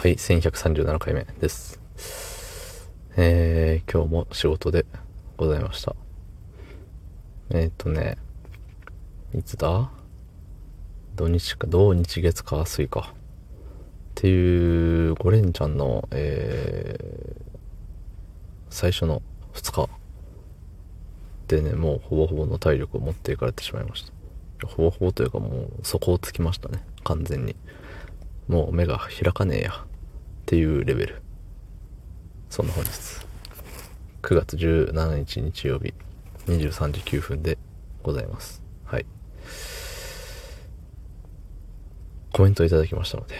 はい、1137回目です。えー、今日も仕事でございました。えー、っとね、いつだ？土日か、土日月か水か。っていう5連チャンの、えー、最初の2日でね、もうほぼほぼの体力を持っていかれてしまいました。ほぼほぼというかもう底をつきましたね、完全に。もう目が開かねえやっていうレベル。そんな本日。9月17日日曜日。23時9分でございます。はい。コメントいただきましたので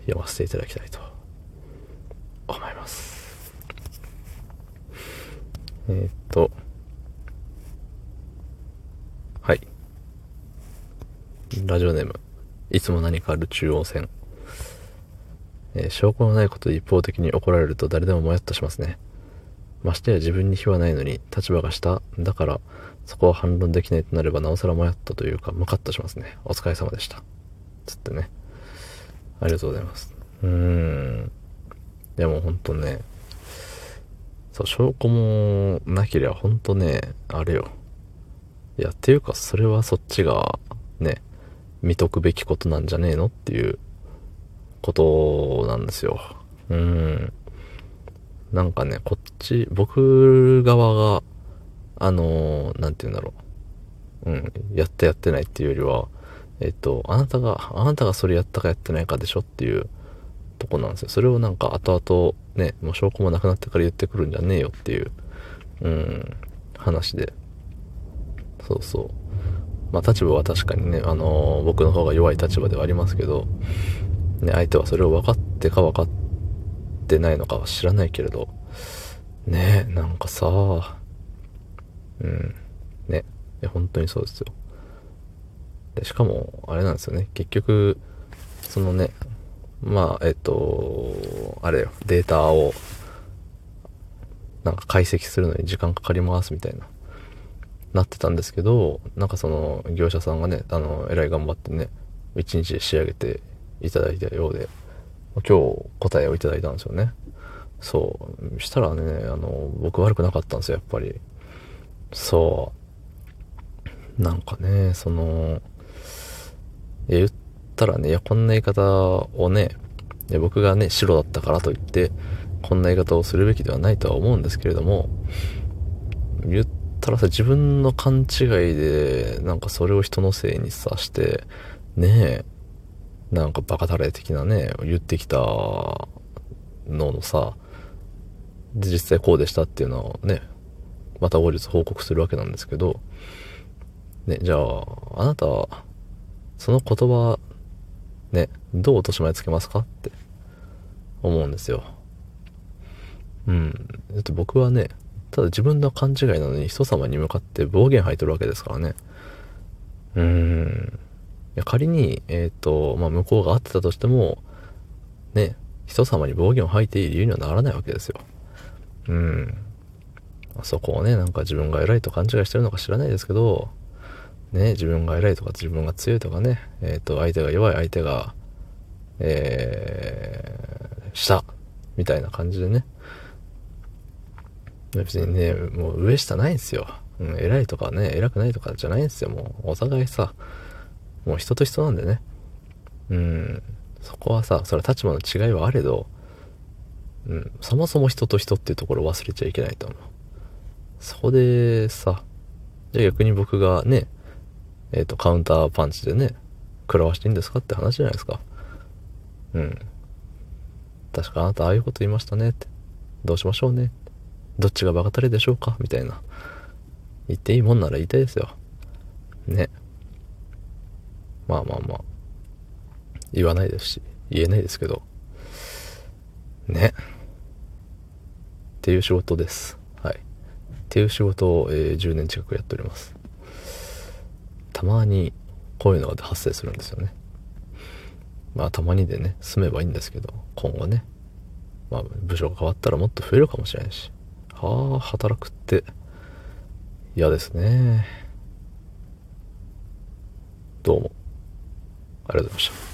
読ませていただきたいと思います。えー、っと。はい。ラジオネーム。いつも何かある中央線。えー、証拠のないことで一方的に怒られると誰でももやっとしますね。ましてや自分に非はないのに立場が下だからそこは反論できないとなればなおさらもやっとというかムカッとしますね。お疲れ様でした。つってね。ありがとうございます。うーん。でもほんとね、そう、証拠もなければほんとね、あれよ。いや、っていうかそれはそっちがね、見とくべきことなんじゃねえのっていうことなんですよ。うん。なんかね、こっち、僕側が、あのー、なんて言うんだろう。うん、やってやってないっていうよりは、えっと、あなたが、あなたがそれやったかやってないかでしょっていうとこなんですよ。それをなんか後々ね、もう証拠もなくなってから言ってくるんじゃねえよっていう、うん、話で。そうそう。まあ立場は確かにね、あのー、僕の方が弱い立場ではありますけど、ね、相手はそれを分かってか分かってないのかは知らないけれど、ねなんかさ、うん、ね、本当にそうですよ。で、しかも、あれなんですよね、結局、そのね、まあ、えっと、あれよ、データを、なんか解析するのに時間かかりますみたいな。なってたんですけど、なんかその業者さんがね、あの、えらい頑張ってね、一日で仕上げていただいたようで、今日答えをいただいたんですよね。そう。したらね、あの、僕悪くなかったんですよ、やっぱり。そう。なんかね、その、言ったらね、いや、こんな言い方をね、僕がね、白だったからといって、こんな言い方をするべきではないとは思うんですけれども、言ったらさ、自分の勘違いで、なんかそれを人のせいにさして、ねえ、なんかバカタレ的なね、言ってきたののさ、実際こうでしたっていうのをね、また後日報告するわけなんですけど、ね、じゃあ、あなたは、その言葉、ね、どう落とし前つけますかって思うんですよ。うん。だって僕はね、ただ自分の勘違いなのに人様に向かって暴言吐いてるわけですからね。うーん。いや仮に、えっ、ー、と、まあ、向こうが合ってたとしても、ね、人様に暴言を吐いていい理由にはならないわけですよ。うん。そこをね、なんか自分が偉いと勘違いしてるのか知らないですけど、ね、自分が偉いとか自分が強いとかね、えっ、ー、と、相手が弱い相手が、えー、下、みたいな感じでね、別にね、もう上下ないんですよ。うん、偉いとかね、偉くないとかじゃないんですよ。もうお互いさ、もう人と人なんでね。うん、そこはさ、それは立場の違いはあれど、うん、そもそも人と人っていうところを忘れちゃいけないと思う。そこでさ、じゃあ逆に僕がね、えっ、ー、と、カウンターパンチでね、食らわしていいんですかって話じゃないですか。うん。確かあなたああいうこと言いましたねって。どうしましょうね。どっちがバカタレでしょうかみたいな。言っていいもんなら言いたいですよ。ね。まあまあまあ。言わないですし、言えないですけど。ね。っていう仕事です。はい。っていう仕事を、えー、10年近くやっております。たまにこういうのが発生するんですよね。まあたまにでね、済めばいいんですけど、今後ね、まあ部署が変わったらもっと増えるかもしれないし。ああ、働くって嫌ですね。どうも。ありがとうございました。